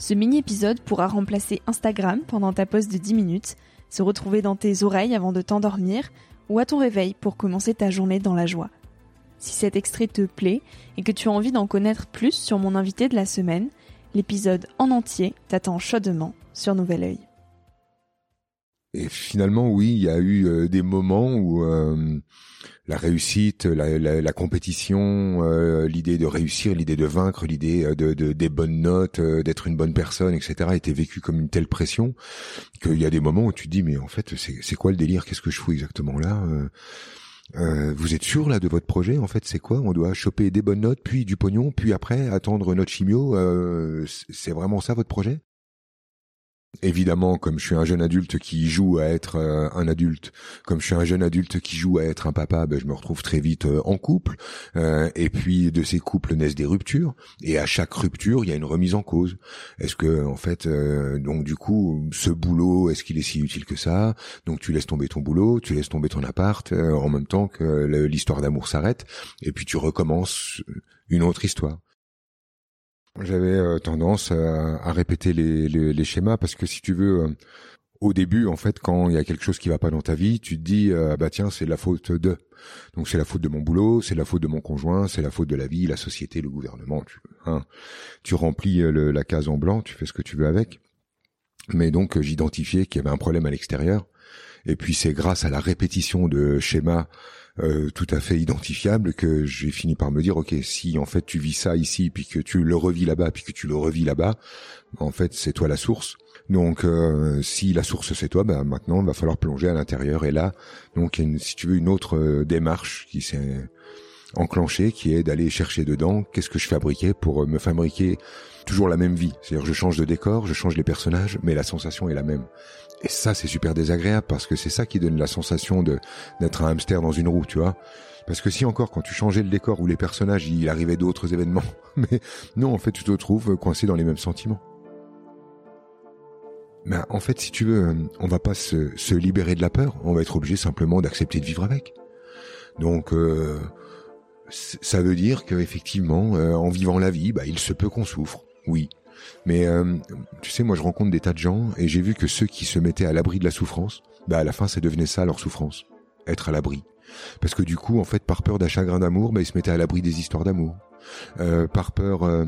Ce mini-épisode pourra remplacer Instagram pendant ta pause de 10 minutes, se retrouver dans tes oreilles avant de t'endormir ou à ton réveil pour commencer ta journée dans la joie. Si cet extrait te plaît et que tu as envie d'en connaître plus sur mon invité de la semaine, l'épisode en entier t'attend chaudement sur Nouvel Oeil. Et finalement, oui, il y a eu euh, des moments où euh, la réussite, la, compétition, euh, l'idée de réussir, l'idée de vaincre, l'idée de, des bonnes notes, d'être une bonne personne, etc., était vécue comme une telle pression qu'il y a des moments où tu te dis mais en fait c'est quoi le délire? Qu'est-ce que je fous exactement là? Vous êtes sûr là de votre projet? En fait, c'est quoi? On doit choper des bonnes notes, puis du pognon, puis après attendre notre chimio. c'est vraiment ça votre projet? Évidemment, comme je suis un jeune adulte qui joue à être euh, un adulte, comme je suis un jeune adulte qui joue à être un papa, ben, je me retrouve très vite euh, en couple. Euh, et puis de ces couples naissent des ruptures. Et à chaque rupture, il y a une remise en cause. Est-ce que, en fait, donc du coup, ce boulot, est-ce qu'il est si utile que ça? Donc tu laisses tomber ton boulot, tu laisses tomber ton appart, en même temps que l'histoire d'amour s'arrête, et puis tu recommences une autre histoire. J'avais euh, tendance à, répéter les, les, schémas parce que si tu veux, euh, au début, en fait, quand il y a quelque chose qui va pas dans ta vie, tu te dis, euh, bah tiens, c'est la faute de. Donc c'est la faute de mon boulot, c'est la faute de mon conjoint, c'est la faute de la vie, la société, le gouvernement. Tu, hein, tu remplis la case en blanc, tu fais ce que tu veux avec. Mais donc j'identifiais qu'il y avait un problème à l'extérieur. Et puis c'est grâce à la répétition de schémas euh, tout à fait identifiable que j'ai fini par me dire ok si en fait tu vis ça ici puis que tu le revis là-bas puis que tu le revis là-bas en fait c'est toi la source. Donc euh, si la source c'est toi ben maintenant il va falloir plonger à l'intérieur et là donc une, si tu veux une autre euh, démarche qui s'est enclenchée qui est d'aller chercher dedans qu'est-ce que je fabriquais pour me fabriquer toujours la même vie c'est-à-dire je change de décor je change les personnages mais la sensation est la même et ça, c'est super désagréable parce que c'est ça qui donne la sensation de d'être un hamster dans une roue, tu vois. Parce que si encore quand tu changeais le décor ou les personnages, il arrivait d'autres événements, mais non, en fait, tu te trouves coincé dans les mêmes sentiments. Mais en fait, si tu veux, on va pas se, se libérer de la peur, on va être obligé simplement d'accepter de vivre avec. Donc, euh, ça veut dire qu'effectivement, euh, en vivant la vie, bah, il se peut qu'on souffre, oui. Mais euh, tu sais, moi je rencontre des tas de gens et j'ai vu que ceux qui se mettaient à l'abri de la souffrance, bah à la fin ça devenait ça leur souffrance, être à l'abri. Parce que du coup, en fait, par peur d'un chagrin d'amour, bah, ils se mettaient à l'abri des histoires d'amour. Euh, par peur euh,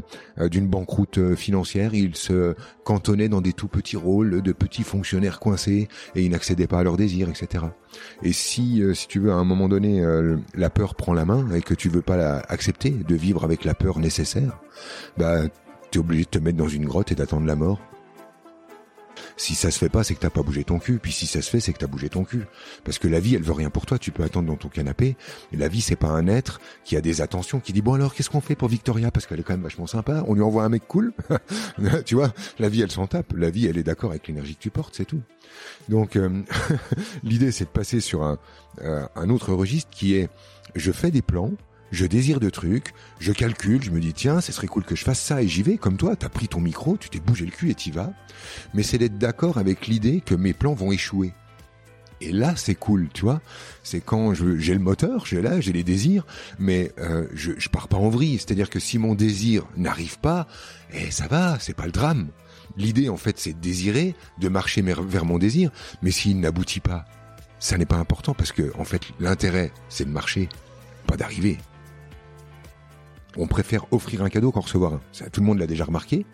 d'une banqueroute financière, ils se cantonnaient dans des tout petits rôles de petits fonctionnaires coincés et ils n'accédaient pas à leurs désirs, etc. Et si, si tu veux, à un moment donné, la peur prend la main et que tu veux pas la accepter de vivre avec la peur nécessaire, bah t'es obligé de te mettre dans une grotte et d'attendre la mort. Si ça se fait pas, c'est que t'as pas bougé ton cul. Puis si ça se fait, c'est que t'as bougé ton cul. Parce que la vie, elle veut rien pour toi. Tu peux attendre dans ton canapé. La vie, c'est pas un être qui a des attentions, qui dit bon alors qu'est-ce qu'on fait pour Victoria? Parce qu'elle est quand même vachement sympa. On lui envoie un mec cool. tu vois, la vie, elle s'en tape. La vie, elle est d'accord avec l'énergie que tu portes, c'est tout. Donc euh, l'idée, c'est de passer sur euh, un autre registre qui est je fais des plans je désire de trucs, je calcule, je me dis tiens, ce serait cool que je fasse ça et j'y vais. Comme toi, t'as pris ton micro, tu t'es bougé le cul et t'y vas. Mais c'est d'être d'accord avec l'idée que mes plans vont échouer. Et là, c'est cool, tu vois. C'est quand j'ai le moteur, j'ai là, j'ai les désirs, mais euh, je, je pars pas en vrille. C'est-à-dire que si mon désir n'arrive pas, eh, ça va, c'est pas le drame. L'idée, en fait, c'est de désirer, de marcher vers mon désir. Mais s'il n'aboutit pas, ça n'est pas important parce que, en fait, l'intérêt, c'est de marcher, pas d'arriver. On préfère offrir un cadeau qu'en recevoir un. Ça, tout le monde l'a déjà remarqué.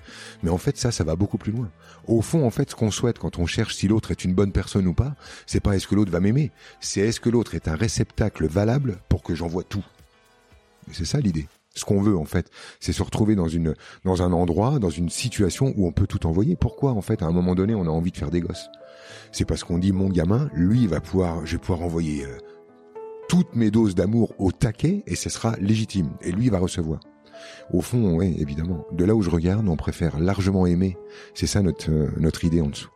Mais en fait, ça, ça va beaucoup plus loin. Au fond, en fait, ce qu'on souhaite quand on cherche si l'autre est une bonne personne ou pas, c'est pas est-ce que l'autre va m'aimer. C'est est-ce que l'autre est un réceptacle valable pour que j'envoie tout. C'est ça l'idée. Ce qu'on veut, en fait, c'est se retrouver dans une, dans un endroit, dans une situation où on peut tout envoyer. Pourquoi, en fait, à un moment donné, on a envie de faire des gosses? C'est parce qu'on dit, mon gamin, lui, va pouvoir, je vais pouvoir envoyer euh, toutes mes doses d'amour au taquet et ce sera légitime. Et lui, va recevoir. Au fond, oui, évidemment. De là où je regarde, on préfère largement aimer. C'est ça notre, euh, notre idée en dessous.